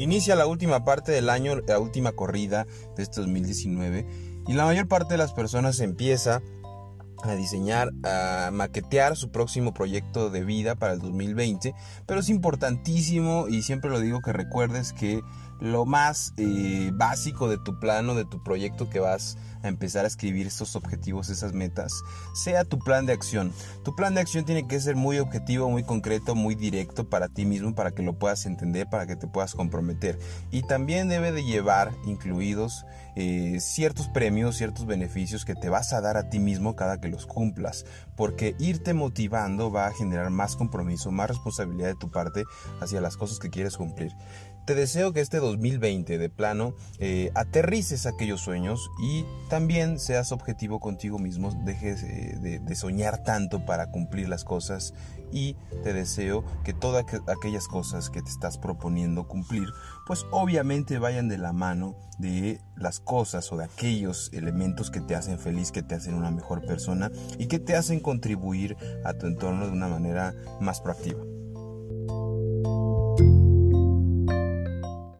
Inicia la última parte del año, la última corrida de este 2019 y la mayor parte de las personas empieza a diseñar, a maquetear su próximo proyecto de vida para el 2020, pero es importantísimo y siempre lo digo que recuerdes que lo más eh, básico de tu plano, de tu proyecto que vas a empezar a escribir estos objetivos, esas metas, sea tu plan de acción. Tu plan de acción tiene que ser muy objetivo, muy concreto, muy directo para ti mismo, para que lo puedas entender, para que te puedas comprometer. Y también debe de llevar incluidos eh, ciertos premios, ciertos beneficios que te vas a dar a ti mismo cada que los cumplas, porque irte motivando va a generar más compromiso, más responsabilidad de tu parte hacia las cosas que quieres cumplir. Te deseo que este 2020 de plano eh, aterrices aquellos sueños y también seas objetivo contigo mismo, dejes eh, de, soñar tanto para cumplir las cosas y te deseo que todas aquellas cosas que te estás proponiendo cumplir, pues obviamente vayan de la mano de las cosas o de aquellos elementos que te hacen feliz, que te hacen una mejor persona y que te hacen contribuir a tu entorno de una manera más proactiva.